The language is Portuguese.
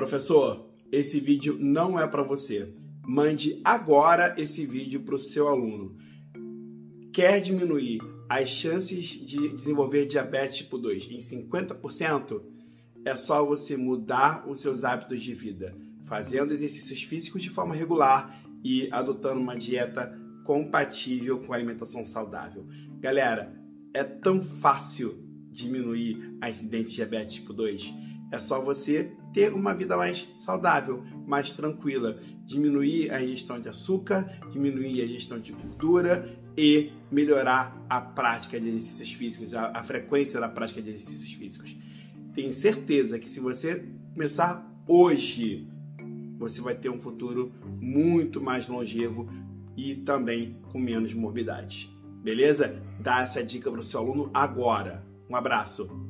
Professor, esse vídeo não é para você. Mande agora esse vídeo para o seu aluno. Quer diminuir as chances de desenvolver diabetes tipo 2 em 50%? É só você mudar os seus hábitos de vida, fazendo exercícios físicos de forma regular e adotando uma dieta compatível com alimentação saudável. Galera, é tão fácil diminuir a incidência de diabetes tipo 2. É só você ter uma vida mais saudável, mais tranquila, diminuir a ingestão de açúcar, diminuir a ingestão de gordura e melhorar a prática de exercícios físicos, a, a frequência da prática de exercícios físicos. Tenho certeza que se você começar hoje, você vai ter um futuro muito mais longevo e também com menos morbidade. Beleza? Dá essa dica para o seu aluno agora. Um abraço.